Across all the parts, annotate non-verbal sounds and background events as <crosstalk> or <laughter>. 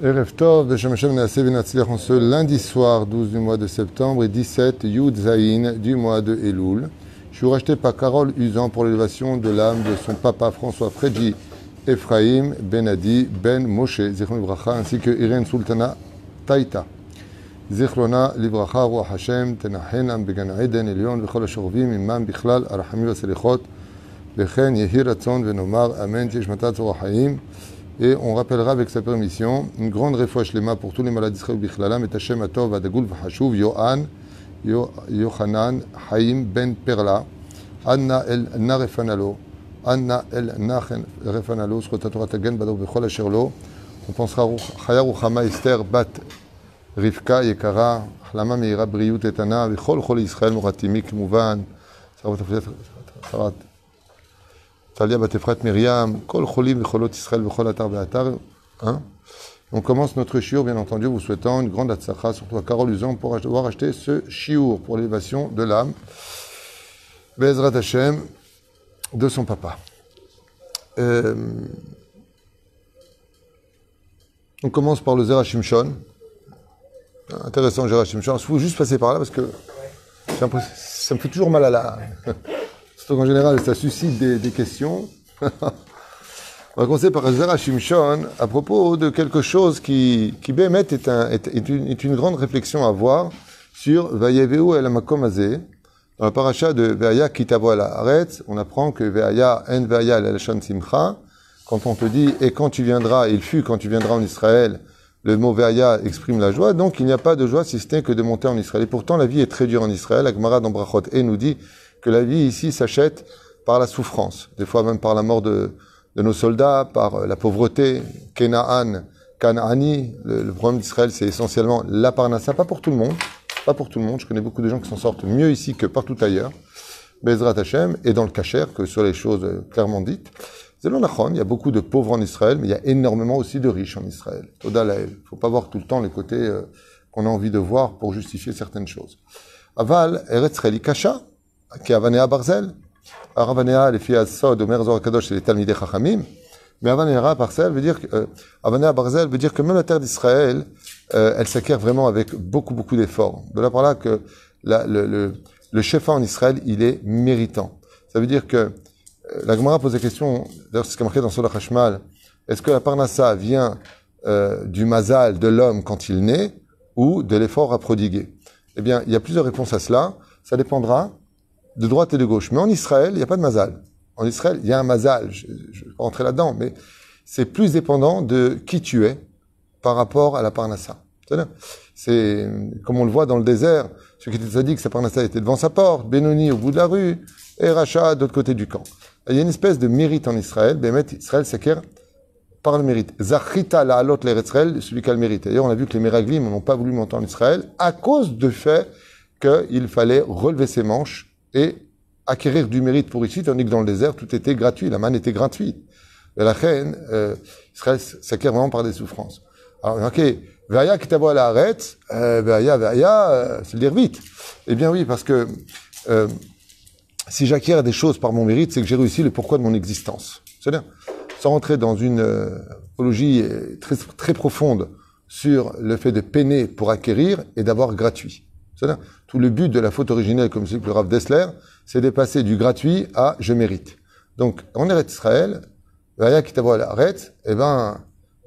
Erev Tov, Naaseh Venatzliach, en ce lundi soir 12 du mois de septembre et 17 Yud Zayin du mois de Elul. Je suis racheté par Carole Usan pour l'élévation de l'âme de son papa François Fredji Ephraim Benadi Ben Moshe, Zichron Livracha, ainsi que Irène Sultana Taïta. Zichrona Livracha, Roi Hashem, Tenachenam Began Eden, Elion, Vechol Ashorvim, Imam Bichlal, Arachami Vaselichot, Yehi Ratzon Venomar, Amen, Tishmatat Roi Haim. Et on rappellera avec sa permission une grande réfouche lema pour tous les malades d'Israël Bichlalam et Hashem Atov Adagul Vahashuv Yohan Yochanan Haim Ben Perla Anna El Narefanalo Anna El Narefanalo Srotatora Tagen Bador Bechol Asherlo on pensera Chaya Ruchama Esther Bat Rivka Yekara Hlama Meira Briut Etana Vichol Chol Israël Muratimi Kmuvan Sarat Talia Batefrat Myriam, Kol Cholim, Cholot Israël, Bechol Atar Beatar. Hein On commence notre chiour, bien entendu, vous souhaitant une grande atzakha, surtout à Carole Usan, pour avoir acheté ce chiour pour l'élévation de l'âme, Bezrat Hashem, de son papa. Euh, on commence par le Zerachim Shon. Intéressant, Zerachim Shon. Il faut juste passer par là parce que ça me fait toujours mal à la. <laughs> Surtout qu'en général, ça suscite des, des questions. <laughs> On va commencer par Zera Shimshon à propos de quelque chose qui, qui Bémet, est, un, est, une, est, une, grande réflexion à avoir sur Vayeveu el Makom Azeh. Dans la paracha de Veaya Kitavo al Haaretz, on apprend que Veaya en Veaya el Simcha, quand on te dit et quand tu viendras, il fut quand tu viendras en Israël, le mot Veaya exprime la joie, donc il n'y a pas de joie si ce n'est que de monter en Israël. Et pourtant, la vie est très dure en Israël. Agmara dans Brachot et nous dit que la vie ici s'achète par la souffrance, des fois même par la mort de, de nos soldats, par la pauvreté. Kenaan, Kanaani, le, le problème d'Israël, c'est essentiellement la parnassa, pas pour tout le monde, pas pour tout le monde. Je connais beaucoup de gens qui s'en sortent mieux ici que partout ailleurs. Bezrat Hashem, et dans le Kacher, que sur les choses clairement dites. Il y a beaucoup de pauvres en Israël, mais il y a énormément aussi de riches en Israël. Toda Il faut pas voir tout le temps les côtés euh, qu'on a envie de voir pour justifier certaines choses. Aval, Eretz Kasha, qui est Avanea Barzel. Avanea, les filles Omer Zor Kadosh, c'est les Talmidei Chachamim. Mais Avanea Barzel veut dire que, euh, Avanea Barzel veut dire que même la terre d'Israël, euh, elle s'acquiert vraiment avec beaucoup, beaucoup d'efforts. De là par là que le, le, le chef en Israël, il est méritant. Ça veut dire que euh, la Gemara pose la question, d'ailleurs c'est ce qui est marqué dans Solah Hashmal, est-ce que la Parnassa vient euh, du mazal de l'homme quand il naît ou de l'effort à prodiguer? Eh bien, il y a plusieurs réponses à cela. Ça dépendra de droite et de gauche. Mais en Israël, il n'y a pas de mazal. En Israël, il y a un mazal. Je ne vais pas rentrer là-dedans, mais c'est plus dépendant de qui tu es par rapport à la parnassa. C'est comme on le voit dans le désert. Ce qui était dit que sa parnassa était devant sa porte, Benoni au bout de la rue, et Racha de l'autre côté du camp. Il y a une espèce de mérite en Israël. Bémet, Israël s'acquiert par le mérite. Zachita la alot l'Eretzrel, celui qui a le mérite. D'ailleurs, on a vu que les Meraglim n'ont pas voulu monter en Israël à cause du fait qu'il fallait relever ses manches et acquérir du mérite pour ici, tandis que dans le désert, tout était gratuit, la manne était gratuite. Et la reine, euh, Israël s'acquiert vraiment par des souffrances. Alors, ok, Veaya qui la arrête, euh, Veaya, Veaya, euh, c'est le dire vite. Eh bien oui, parce que euh, si j'acquiers des choses par mon mérite, c'est que j'ai réussi le pourquoi de mon existence. C'est-à-dire, sans rentrer dans une euh, apologie très, très profonde sur le fait de peiner pour acquérir et d'avoir gratuit. Tout le but de la faute originelle, comme c'est le Rav Dessler, c'est de passer du gratuit à je mérite. Donc, en Eretz Israël, arrête, eh ben,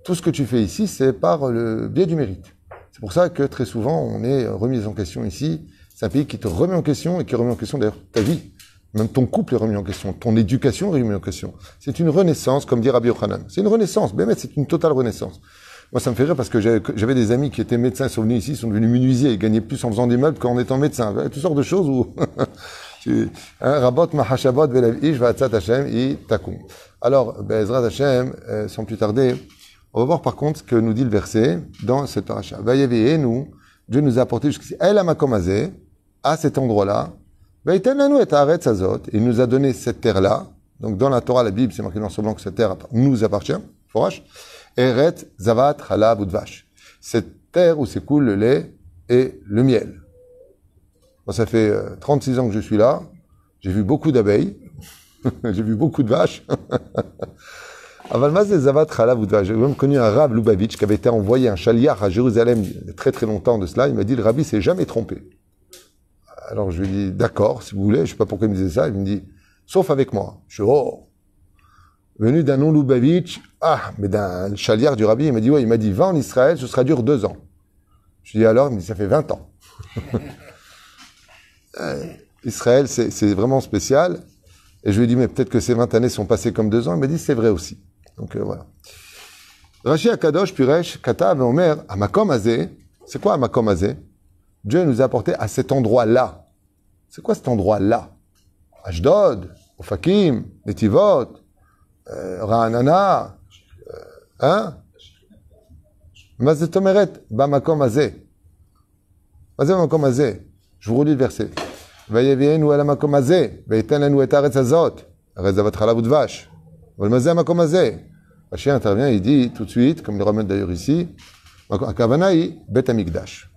tout ce que tu fais ici, c'est par le biais du mérite. C'est pour ça que très souvent, on est remis en question ici. C'est un pays qui te remet en question et qui remet en question d'ailleurs ta vie. Même ton couple est remis en question, ton éducation est remis en question. C'est une renaissance, comme dit Rabbi Yochanan. C'est une renaissance, mais c'est une totale renaissance. Moi, ça me fait rire parce que j'avais des amis qui étaient médecins, sont venus ici, sont devenus menuisiers et gagnaient plus en faisant des meubles qu'en étant médecins. Toutes sortes de choses où, <laughs> Rabot mahashabot Hashem i takum. Alors, Bezrat Hashem, euh, sans plus tarder, on va voir par contre ce que nous dit le verset dans cette paracha. et nous, Dieu nous a apporté jusqu'ici. Elle a makomazé, à cet endroit-là. Il nous a donné cette terre-là. Donc, dans la Torah, la Bible, c'est marqué dans ce blanc que cette terre nous appartient. Forache. Eret Zavat Halab Udvash. Cette terre où s'écoule le lait et le miel. Moi, ça fait 36 ans que je suis là. J'ai vu beaucoup d'abeilles. <laughs> J'ai vu beaucoup de vaches. <laughs> Avalmaz Zavat J'ai même connu un Rav Lubavitch qui avait été envoyé un chaliar à Jérusalem il y a très très longtemps de cela. Il m'a dit le rabbi s'est jamais trompé. Alors je lui ai dit d'accord, si vous voulez. Je sais pas pourquoi il me disait ça. Il me dit sauf avec moi. Je suis oh. Venu d'un nom Lubavitch, ah, mais d'un chaliar du rabbi, il m'a dit ouais, il m'a dit va en Israël, ce sera dur deux ans. Je lui ai dit alors, il me dit ça fait 20 ans. <laughs> Euh, Israël, c'est vraiment spécial. Et je lui ai dit, mais peut-être que ces 20 années sont passées comme deux ans. Il m'a dit, c'est vrai aussi. Donc euh, voilà. Rashi Akadosh, Puresh, Katav, Omer, Amakom Azé. C'est quoi Amakom Azé Dieu nous a apporté à cet endroit-là. C'est quoi cet endroit-là? Ashdod, Ofakim, Netivot, euh, Ra'anana, euh, hein Mazetomeret, Bamakom Azé. Bamakom Azé. Je vous relis le verset. ויביאנו אל המקום הזה, וייתן לנו את הארץ הזאת. הרי זבת חלב ודבש. אבל מה זה המקום הזה? השם intervient, il dit tout de suite, comme le ramène d'ailleurs ici, הכוונה היא בית המקדש.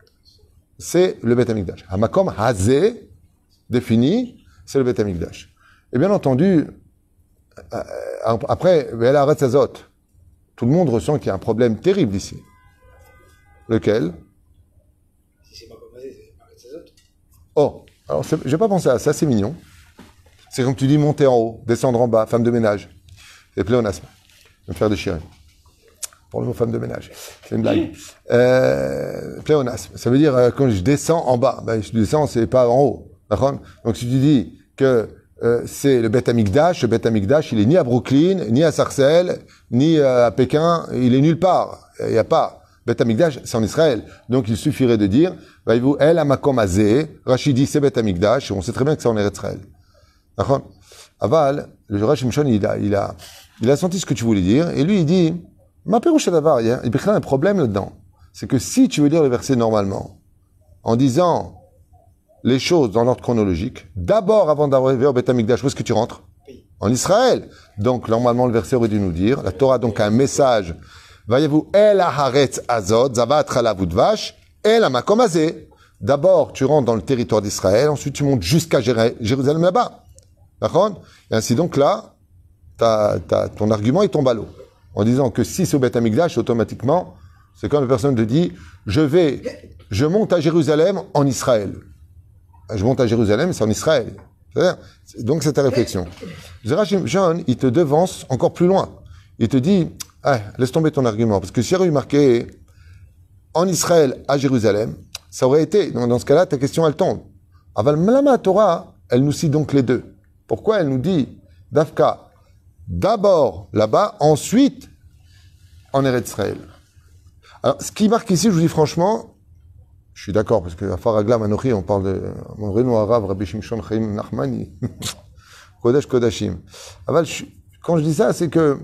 C'est le בית המקדש. המקום הזה, défini, c'est le בית המקדש. Et bien entendu, euh, euh, après, elle arrête sa zote. tout le monde ressent qu'il y a un problème terrible ici. Lequel? Si c'est pas composé, c'est pas Oh, alors j'ai pas pensé à ça, c'est mignon. C'est comme tu dis monter en haut, descendre en bas, femme de ménage. C'est pléonasme. Je vais me faire déchirer. Pour le mot femme de ménage. C'est une blague. Euh, pléonasme. Ça veut dire euh, quand je descends en bas. Ben, je descends, c'est pas en haut. Donc si tu dis que euh, c'est le Beth Amikdash, le Beth Amikdash, il est ni à Brooklyn, ni à Sarcelles, ni à Pékin, il est nulle part. Il n'y a pas. Beth Amikdash, c'est en Israël. Donc il suffirait de dire, voyez-vous, El Amakom Azeh, Rachid dit c'est Beth Amikdash, on sait très bien que c'est en Israël. D'accord? Aval, le Rashi il a, il, a, il a senti ce que tu voulais dire, et lui il dit, ma pérouche d'avar, il y a un problème là-dedans. C'est que si tu veux lire le verset normalement, en disant les choses dans l'ordre chronologique, d'abord avant d'arriver au Beth Amikdash, où est-ce que tu rentres? En Israël. Donc normalement le verset aurait dû nous dire, la Torah donc a un message Voyez-vous, El Aharetz Azot, Zavat Vash, El Amakomazé. D'abord, tu rentres dans le territoire d'Israël, ensuite tu montes jusqu'à Jérusalem là-bas. D'accord? Et ainsi donc là, ton argument il tombe à l'eau. En disant que si c'est au Beth Amikdash, automatiquement, c'est comme la personne te dit, je vais, je monte à Jérusalem en Israël. Je monte à Jérusalem, c'est en Israël. Donc c'est ta réflexion. Zerachim John, il te devance encore plus loin. Il te dit, ah, laisse tomber ton argument. Parce que si j'avais marqué en Israël à Jérusalem, ça aurait été, dans, ce cas-là, ta question, elle tombe. Aval Malama Torah, elle nous cite donc les deux. Pourquoi elle nous dit Dafka, d'abord là-bas, ensuite en Eretz Israël? Alors, ce qui marque ici, je vous dis franchement, je suis d'accord, parce que à Faragla Manochi, on parle de mon Reno Arabe, Rabbi Shimshon Chaim Nachmani, <laughs> Kodesh Kodashim. Aval, quand je dis ça, c'est que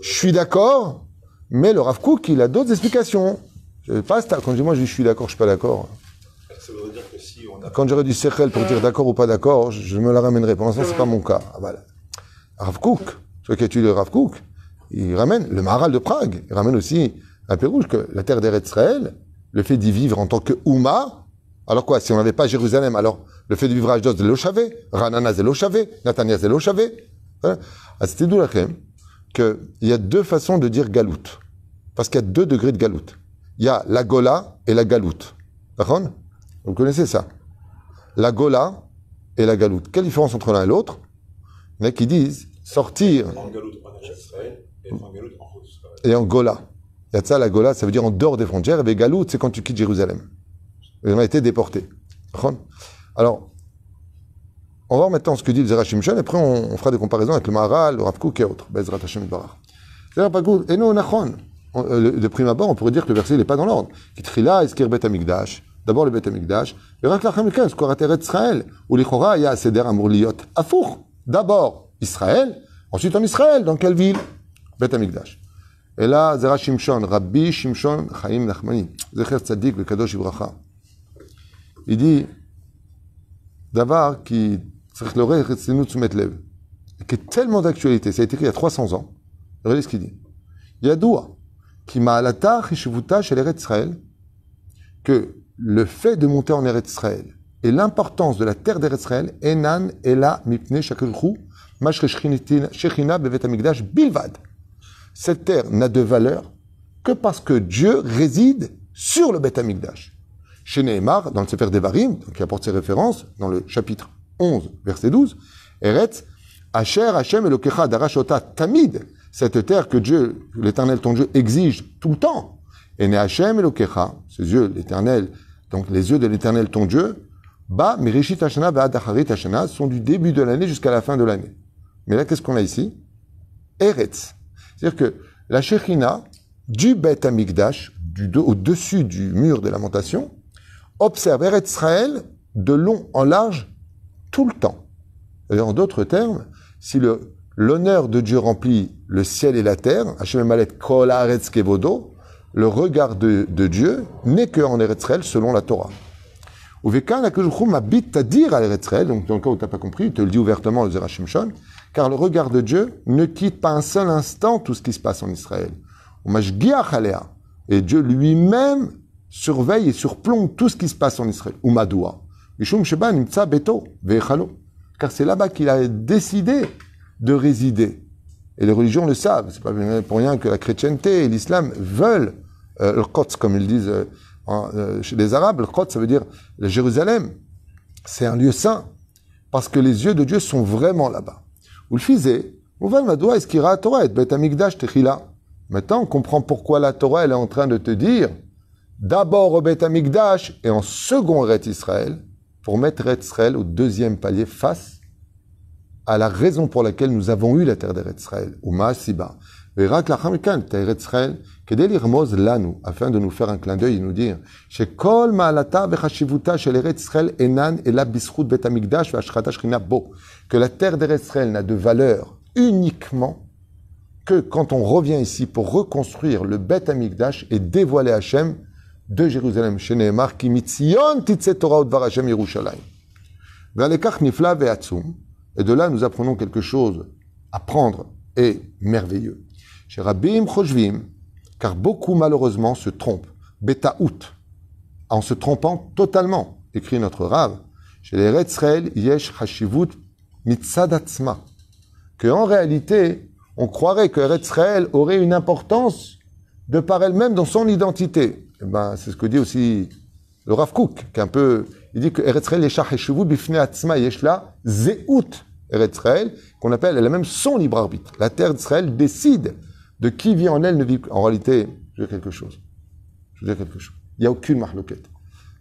je suis d'accord, mais le Rav Kook, il a d'autres explications. Je pas, quand je dis moi, je, dis, je suis d'accord, je suis pas d'accord. Quand j'aurais du Sechel pour dire d'accord ou pas d'accord, je, me la ramènerai. Pour l'instant, c'est pas mon cas. Ah, voilà. Rav Kook, celui qui a tué le Rav Kook, il ramène le Maharal de Prague. Il ramène aussi un peu rouge que la terre d'Eretz Israël, le fait d'y vivre en tant que Ouma, alors quoi, si on n'avait pas Jérusalem, alors le fait de vivre à Ashdod, c'est l'Ochavé, Ranana, c'est l'Ochavé, Natania, c'est l'Ochavé. Hein? Ah, c'était d'où la crème qu'il y a deux façons de dire galoute. Parce qu'il y a deux degrés de galoute. Il y a la gola et la galoute. D'accord? Vous connaissez ça? La gola et la galoute. Quelle différence entre l'un et l'autre? Il y en a qui disent sortir. Et en gola. Ça, la gola, ça veut dire en dehors des frontières. Et galoute, c'est quand tu quittes Jérusalem. Ils ont été déportés. Alors, on va voir maintenant ce que dit le Zerachim et après on, fera des comparaisons avec le Maharal, le Rav et autres. Bezrat Hashem Barach. Et nous, Nachon, de prime abord, on pourrait dire que le verset n'est pas dans l'ordre. Kitrila, Eskir Bet Amigdash, d'abord le Bet Amigdash, et Rak Lachem Skorat Eretz Israël, où l'Ichora, il y a Seder Amur Liot, Afour. D'abord Israël, ensuite en Israël, dans quelle ville? Bet Amigdash. Et là, Shimshon, Rabbi Shimshon Chaim Nachmani, Zecher Tzadik, le Kadosh Ibracha. Il dit, d'abord, qui est tellement d'actualité, ça a été écrit il y a 300 ans. Regardez ce qu'il dit. Qui m'a alata chishuvuta chez l'Eretz Israël, que le fait de monter en Eretz Israël et l'importance de la terre d'Eretz Israël, enan ela mipne shakelchu, mashre shechina bevet amigdash bilvad. Cette terre n'a de valeur que parce que Dieu réside sur le Beth Amikdash. Chez Nehemar, dans le Sefer Devarim, qui apporte ses références, dans le chapitre 11, verset 12, Eretz, Asher Hashem Elokecha Darashota Tamid, cette terre que Dieu, l'éternel ton Dieu, exige tout le temps. Et ne Hashem ses yeux, l'éternel, donc les yeux de l'éternel ton Dieu, Ba Mirishit Hashana Ba'adacharit Hashana sont du début de l'année jusqu'à la fin de l'année. Mais là, qu'est-ce qu'on a ici? Eretz. C'est-à-dire que la Shekhinah, du Beth Amikdash, au-dessus du mur de lamentation, observe Eretz Israël de long en large tout le temps. En d'autres termes, si le, l'honneur de Dieu remplit le ciel et la terre, Malet Kol Haaretz Kevodo, le regard de, Dieu n'est qu'en Eretz Israël selon la Torah. Uvekan Akujchum habite à dire à Eretz Israël, donc dans le cas où tu n'as pas compris, il te le dit ouvertement le Zerachim Shon, car le regard de Dieu ne quitte pas un seul instant tout ce qui se passe en Israël. Et Dieu lui-même surveille et surplombe tout ce qui se passe en Israël. Car c'est là-bas qu'il a décidé de résider. Et les religions le savent. C'est pas pour rien que la chrétienté et l'islam veulent euh, le comme ils disent euh, euh, chez les Arabes. Le ça veut dire le Jérusalem. C'est un lieu saint. Parce que les yeux de Dieu sont vraiment là-bas. Maintenant, on comprend pourquoi la Torah elle est en train de te dire d'abord au Beth Amikdash et en second Ret Israël, pour mettre Ret Israël au deuxième palier face à la raison pour laquelle nous avons eu la terre d'Eret Israël, ou Maasiba. Verak lachamikan, Eret Israël, kedel irmoz lanu, afin de nous faire un clin d'œil et nous dire, que la terre d'Eret Israël n'a de valeur uniquement que quand on revient ici pour reconstruire le Bet Amikdash et dévoiler Hachem de Jérusalem, chez Nehemar, qui mitzion titse Torah Odvar Yerushalayim. Et de là, nous apprenons quelque chose à prendre et merveilleux. Chez Rabbim Choshvim, car beaucoup malheureusement se trompent. Betaout, en se trompant totalement, écrit notre Rav. Chez les Yesh Hashivut Mitzadatzma. Que en réalité, on croirait que Eretz aurait une importance de par elle-même dans son identité. Eh ben, c'est ce que dit aussi le Rav Kook, qui peu, il dit que Israël, bifne atzma yeshla Eretz qu'on appelle, elle a même son libre arbitre. La terre d'Israël décide de qui vit en elle, ne vit En réalité, je veux dire quelque chose. Je veux dire quelque chose. Il n'y a aucune marloquette.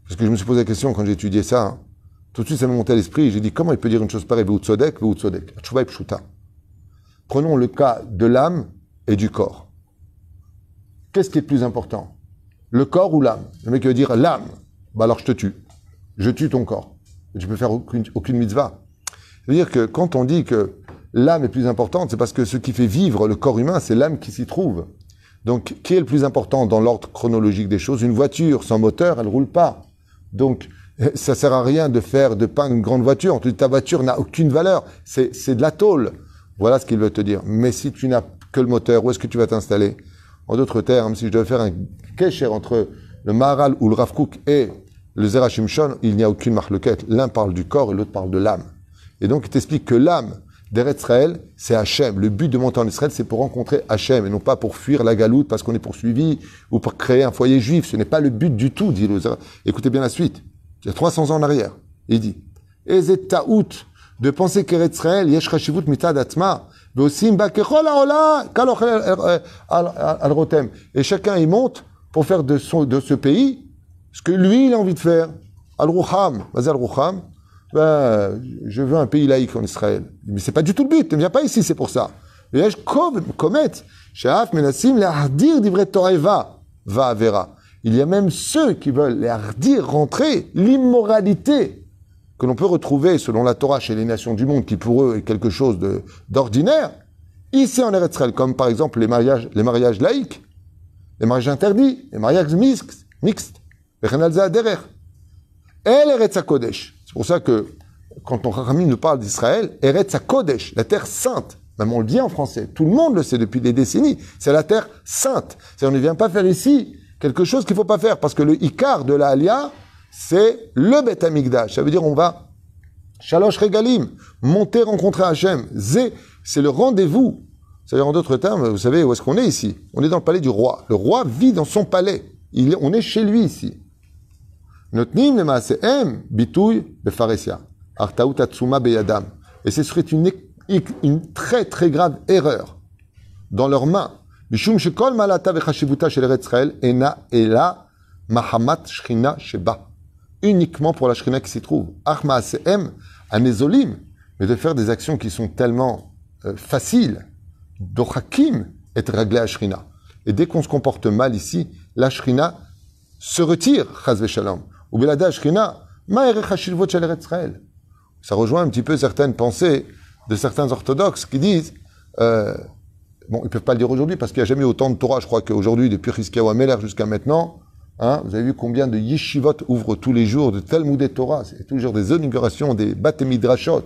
Parce que je me suis posé la question quand j'ai étudié ça. Tout de suite ça m'a monté à l'esprit, j'ai dit comment il peut dire une chose pareille, Tzodek, Pshuta. Prenons le cas de l'âme et du corps. Qu'est-ce qui est plus important? Le corps ou l'âme? Le mec veut dire l'âme. Bah alors je te tue. Je tue ton corps. Tu peux faire aucune, aucune mitzvah. C'est-à-dire que quand on dit que l'âme est plus importante, c'est parce que ce qui fait vivre le corps humain, c'est l'âme qui s'y trouve. Donc, qui est le plus important dans l'ordre chronologique des choses? Une voiture sans moteur, elle roule pas. Donc, ça sert à rien de faire de peindre une grande voiture. Ta voiture n'a aucune valeur. C'est de la tôle. Voilà ce qu'il veut te dire. Mais si tu n'as que le moteur, où est-ce que tu vas t'installer? En d'autres termes, si je devais faire un kécher entre le Maharal ou le Rav et le Zerachim Shon, il n'y a aucune marloquette. L'un parle du corps et l'autre parle de l'âme. Et donc, il t'explique que l'âme d'Eretz Israël, c'est Hachem. Le but de monter en Israël, c'est pour rencontrer Hachem et non pas pour fuir la galoute parce qu'on est poursuivi ou pour créer un foyer juif. Ce n'est pas le but du tout, dit le Écoutez bien la suite. Il y a 300 ans en arrière. Il dit, Ezet Taout, de penser qu'Eretz Israël, yesh chashivut mitad atma, kechol ha'ola, al rotem. Et chacun y monte pour faire de, son, de ce pays ce que lui, il a envie de faire. Al-Ruham, vas-y Al-Ruham, ben, je veux un pays laïque en Israël. Mais c'est pas du tout le but, ne viens pas ici, c'est pour ça. Yesh komet, she'af menassim le'ardir divret Torah va, va vera. Il y a même ceux qui veulent les hardir rentrer l'immoralité que l'on peut retrouver selon la Torah chez les nations du monde, qui pour eux est quelque chose d'ordinaire, ici en Eretz comme par exemple les mariages, les mariages laïques, les mariages interdits, les mariages mixtes, mixtes, les Eretz Kodesh. C'est pour ça que quand on Rami nous parle d'Israël, Eretz Kodesh, la terre sainte, même on le dit en français, tout le monde le sait depuis des décennies, c'est la terre sainte. C'est on ne vient pas faire ici quelque chose qu'il faut pas faire, parce que le Icar de la Alia, c'est le Beth Amikdash. Ça veut dire on va, Shalosh Regalim, monter rencontrer Hachem. Zé, c'est le rendez-vous. C'est-à-dire, en d'autres termes, vous savez où est-ce qu'on est ici? On est dans le palais du roi. Le roi vit dans son palais. On est chez lui ici. Et ce serait une très très grave erreur dans leurs mains. Bishum shekol malata vechashivuta shel Israël ena ela mahamat shrina sheba. Uniquement pour la shrina qui s'y trouve. Ach maaseem anezolim. Mais de faire des actions qui sont tellement euh, faciles. Dochakim est réglé à shrina. Et dès qu'on se comporte mal ici, la shrina se retire, chaz shalom. Ou belada shrina, ma'erech hashilvot shel Israël. Ça rejoint un petit peu certaines pensées de certains orthodoxes qui disent, euh, bon, ils peuvent pas le dire aujourd'hui parce qu'il n'y a jamais autant de Torah, je crois qu'aujourd'hui, depuis Chizkiyahu Meller jusqu'à maintenant, hein, vous avez vu combien de yeshivot ouvrent tous les jours, de Talmud et Torah, c'est tous les jours des inaugurations, des batemidrashot.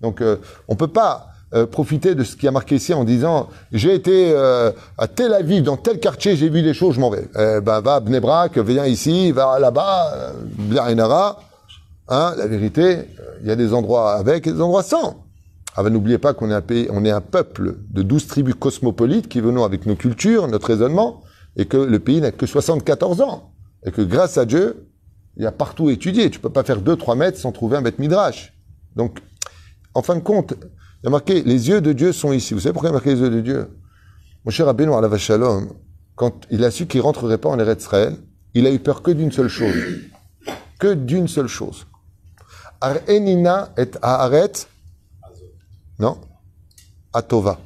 Donc, euh, on peut pas euh, profiter de ce qui a marqué ici en disant j'ai été euh, à Tel Aviv, dans tel quartier, j'ai vu des choses, je m'en vais. Eh ben, va à Bnebrak, viens ici, va là-bas, euh, Blarinara. Hein, la vérité, il y a des endroits avec et des endroits sans. Ah ben, n'oubliez pas qu'on est un pays, on est un peuple de 12 tribus cosmopolites qui venons avec nos cultures, notre raisonnement, et que le pays n'a que 74 ans. Et que grâce à Dieu, il y a partout étudié. Tu peux pas faire 2-3 mètres sans trouver un bête midrash. Donc, en fin de compte, il y a marqué, les yeux de Dieu sont ici. Vous savez pourquoi il y a marqué les yeux de Dieu? Mon cher Rabbeinu la Shalom, quand il a su qu'il rentrerait pas en Eretz Israël, il a eu peur que d'une seule chose. Que d'une seule chose. Ar-enina et Aaret non Atova.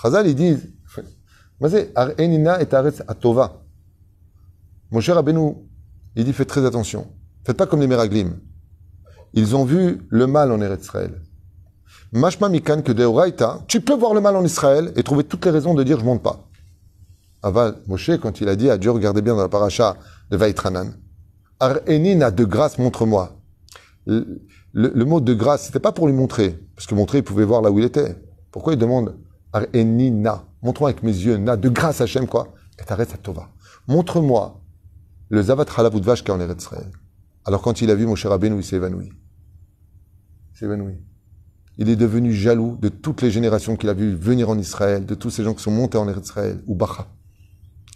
Chazal, ils disent, Ar-enina et Aaret Atova. Mon cher il dit, faites très attention. Faites pas comme les Meraglim. Ils ont vu le mal en Eretz Israël. Mashma mikan que de tu peux voir le mal en Israël et trouver toutes les raisons de dire je monte pas. Aval, Moshe, quand il a dit à Dieu, regardez bien dans la paracha de Vaitranan, Ar-enina de grâce, montre-moi. Le, mot de grâce, c'était pas pour lui montrer, parce que montrer, il pouvait voir là où il était. Pourquoi il demande Ar-enina Montre-moi avec mes yeux, na, de grâce Hachem, quoi Et t'arrêtes à Tova. Montre-moi le Zavat Halavut Vash qui est en Israël. Alors quand il a vu Moshe Rabbeinu, il s'est évanoui. Il s'est évanoui. Il est devenu jaloux de toutes les générations qu'il a vues venir en Israël, de tous ces gens qui sont montés en Israël. Ubacha.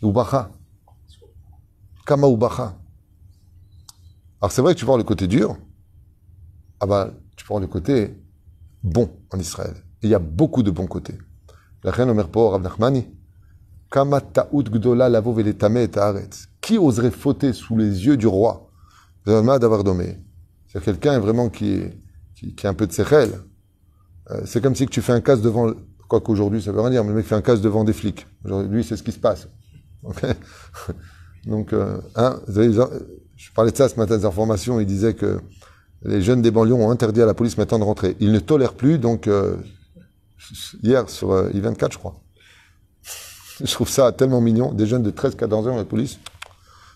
Ubacha. Kama Ubacha. Alors c'est vrai que tu vois le côté dur, ah bah, tu prends le côté bon en Israël. Et il y a beaucoup de bons côtés. La reine Omer Rav Nachmani, gdola lavo Qui oserait fauter sous les yeux du roi C'est quelqu'un vraiment qui, qui, a un peu de sechel. Euh, c'est comme si tu fais un casse devant, quoi qu'aujourd'hui ça veut rien dire, mais le mec fait un casse devant des flics. Aujourd'hui, c'est ce qui se passe. <laughs> Donc, euh, hein, je parlais de ça ce matin des informations, il disait que les jeunes des banlieues ont interdit à la police maintenant de rentrer. Ils ne tolèrent plus, donc, euh, hier sur I24, je crois. Je trouve ça tellement mignon. Des jeunes de 13-14 ans, la police,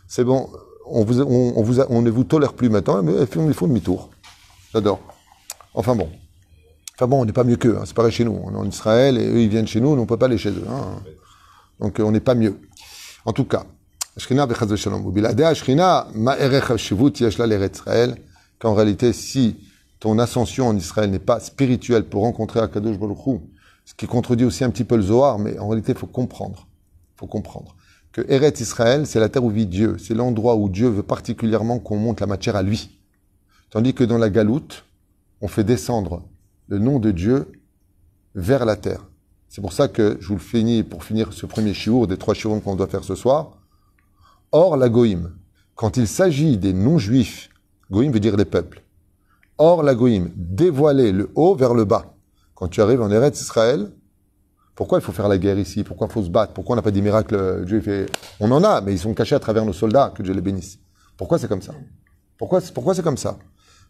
c'est bon, on, vous, on, vous on ne vous tolère plus maintenant, mais ils font demi-tour. J'adore. Enfin bon. Enfin bon, on n'est pas mieux qu'eux, hein, c'est pareil chez nous. On est en Israël et eux ils viennent chez nous, on ne peut pas aller chez eux. Hein. Donc on n'est pas mieux. En tout cas, qu'en réalité, si ton ascension en Israël n'est pas spirituelle pour rencontrer Akadosh Baruch ce qui contredit aussi un petit peu le Zohar, mais en réalité, il faut comprendre. faut comprendre que Eretz Israël, c'est la terre où vit Dieu. C'est l'endroit où Dieu veut particulièrement qu'on monte la matière à lui. Tandis que dans la galoute, on fait descendre le nom de Dieu vers la terre. C'est pour ça que je vous le finis pour finir ce premier chiour des trois chiours qu'on doit faire ce soir. Or, la goïm, quand il s'agit des non-juifs, goïm veut dire les peuples. Or, la goïm, dévoiler le haut vers le bas. Quand tu arrives en Eretz Israël, pourquoi il faut faire la guerre ici? Pourquoi il faut se battre? Pourquoi on n'a pas des miracles euh, Dieu fait... On en a, mais ils sont cachés à travers nos soldats, que Dieu les bénisse. Pourquoi c'est comme ça? Pourquoi, pourquoi c'est comme ça?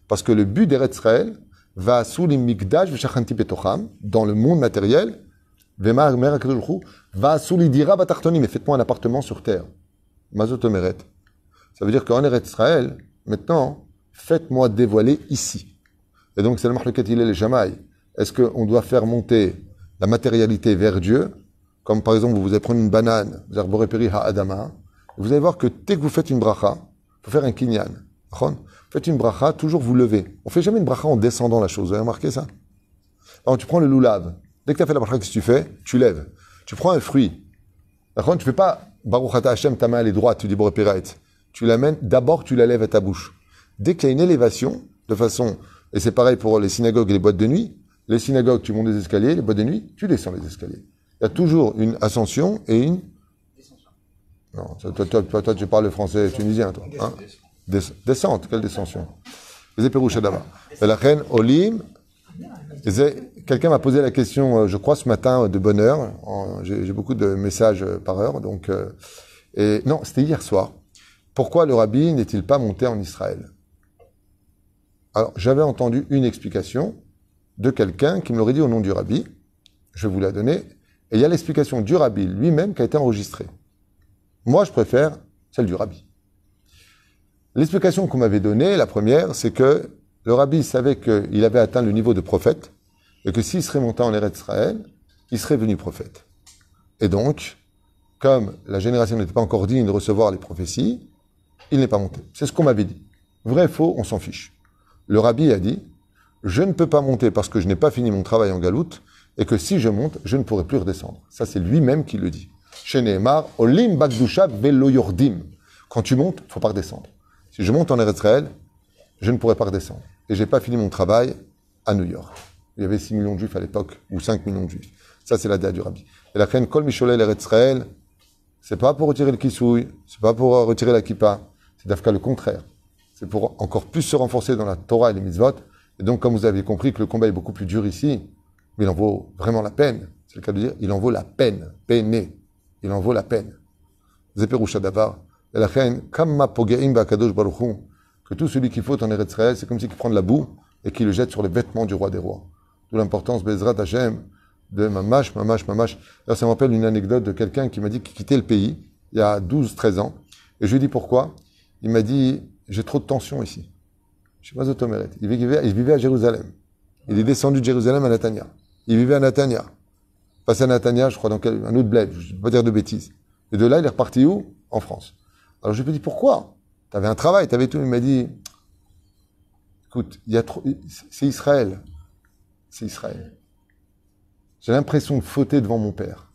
Parce que le but d'Eretz Israël, va sous les betocham, dans le monde matériel, va sous les dira mais faites-moi un appartement sur terre. Mazotomeret. Ça veut dire qu'en Eretz Israël, maintenant, faites-moi dévoiler ici. Et donc, c'est le marque il est le jamaï. Est-ce qu'on doit faire monter la matérialité vers Dieu, comme par exemple, vous allez prendre une banane, ha adama, vous allez voir que dès que vous faites une bracha, il faut faire un kinyan. Faites une bracha, toujours vous levez. On fait jamais une bracha en descendant la chose. Vous avez remarqué ça? Alors tu prends le loulav. Dès que tu as fait la bracha, qu'est-ce que tu fais? Tu lèves. Tu prends un fruit. Tu fais pas Baruch Ata Hashem, ta main elle est droite, tu dis. Tu l'amènes, d'abord tu la lèves à ta bouche. Dès qu'il y a une élévation, de façon, et c'est pareil pour les synagogues et les boîtes de nuit, les synagogues, tu montes des escaliers, les boîtes de nuit, tu descends les escaliers. Il y a toujours une ascension et une. Non, toi, toi, toi, toi, tu parles le français tunisien, toi. Hein? Des- descente, quelle descension? Les éperouches d'abord. La reine Olim, Quelqu'un m'a posé la question, euh, je crois, ce matin, euh, de bonne heure. J'ai beaucoup de messages euh, par heure. Donc, euh, et, non, c'était hier soir. Pourquoi le rabbi n'est-il pas monté en Israël? Alors, j'avais entendu une explication de quelqu'un qui me l'aurait dit au nom du rabbi. Je vous la donner. Et il y a l'explication du rabbi lui-même qui a été enregistrée. Moi, je préfère celle du rabbi. L'explication qu'on m'avait donnée, la première, c'est que le rabbi savait qu'il avait atteint le niveau de prophète et que s'il serait monté en Eretz Israël, il serait venu prophète. Et donc, comme la génération n'était pas encore digne de recevoir les prophéties, il n'est pas monté. C'est ce qu'on m'avait dit. Vrai, faux, on s'en fiche. Le rabbi a dit, je ne peux pas monter parce que je n'ai pas fini mon travail en galoute, et que si je monte, je ne pourrai plus redescendre. Ça, c'est lui-même qui le dit. Chez Nehemar, Olim Bagdusha Velo Yordim. Quand tu montes, il faut pas redescendre. Si je monte en Israël, je ne pourrai pas redescendre. Et j'ai pas fini mon travail à New York. Il y avait 6 millions de juifs à l'époque, ou 5 millions de juifs. Ça, c'est la date du rabbi. Et la reine Kol Micholel Eretz Israël, c'est pas pour retirer le kisouille, c'est pas pour retirer la kippa, c'est d'Afka le contraire. C'est pour encore plus se renforcer dans la Torah et les mitzvot. Et donc, comme vous avez compris que le combat est beaucoup plus dur ici, mais il en vaut vraiment la peine. C'est le cas de dire, il en vaut la peine. Peiné. Il en vaut la peine. Zeperusha davar. Et la kamma pogeim ba'kadosh baruch Hu, que tout celui qui faute en Eretz c'est comme s'il prend de la boue et qu'il le jette sur les vêtements du roi des rois. D'où l'importance, Bezrat Hashem, de mamash, mamash, mamash. Alors, ça me rappelle une anecdote de quelqu'un qui m'a dit qu'il quittait le pays il y a 12, 13 ans. Et je lui ai dit pourquoi? Il m'a dit, j'ai trop de tension ici. Je sais pas Zotomeret. Il vivait, il vivait à Jérusalem. Il est descendu de Jérusalem à Natania. Il vivait à Natania. Passé à Natania, je crois, dans quel, un autre bled. Je ne vais pas dire de bêtises. Et de là, il est reparti où? En France. Alors je lui ai dit, pourquoi? Tu avais un travail, tu avais tout. Il m'a dit, écoute, il c'est Israël. C'est Israël. J'ai l'impression de fauter devant mon père.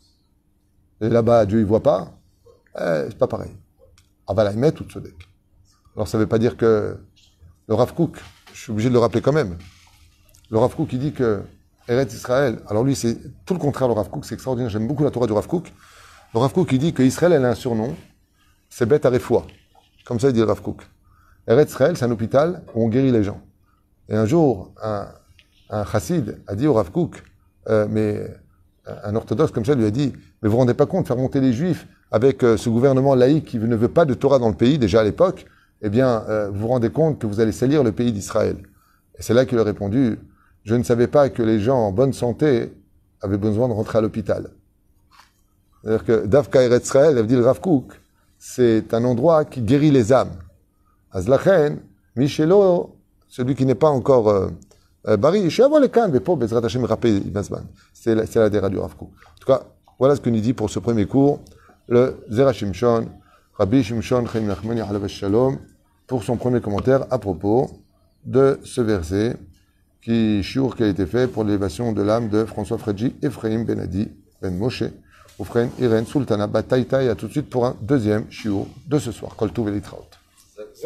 Et là-bas, Dieu, il voit pas. Eh, c'est pas pareil. Avalaïmet ou Tzodek. Alors ça ne veut pas dire que le Rav Kook, je suis obligé de le rappeler quand même. Le Rav Kook, il dit que Eretz Israël, alors lui, c'est tout le contraire, le Rav Kook, c'est extraordinaire. J'aime beaucoup la Torah du Rav Kook. Le Rav Kook, il dit qu'Israël, elle a un surnom, c'est bête à Refoua. Comme ça, il dit le Rav Kook. Eretz Israël, c'est un hôpital où on guérit les gens. Et un jour, un, chassid a dit au Rav Kook, euh, mais un orthodoxe comme ça lui a dit, mais vous vous rendez pas compte, faire monter les juifs avec euh, ce gouvernement laïque qui ne veut pas de Torah dans le pays, déjà à l'époque, eh bien, euh, vous vous rendez compte que vous allez salir le pays d'Israël. Et c'est là qu'il a répondu, je ne savais pas que les gens en bonne santé Rabbi Shimshon Chaim Nachmani Shalom, pour son premier commentaire à propos de ce verset qui, qui a été fait pour l'élévation de l'âme de François Fredji, Ephraim Benadi, Ben Moshe, Oufren Irène Sultana Bataïta, et à tout de suite pour un deuxième shiur de ce soir. Kol Tuv Elitraot.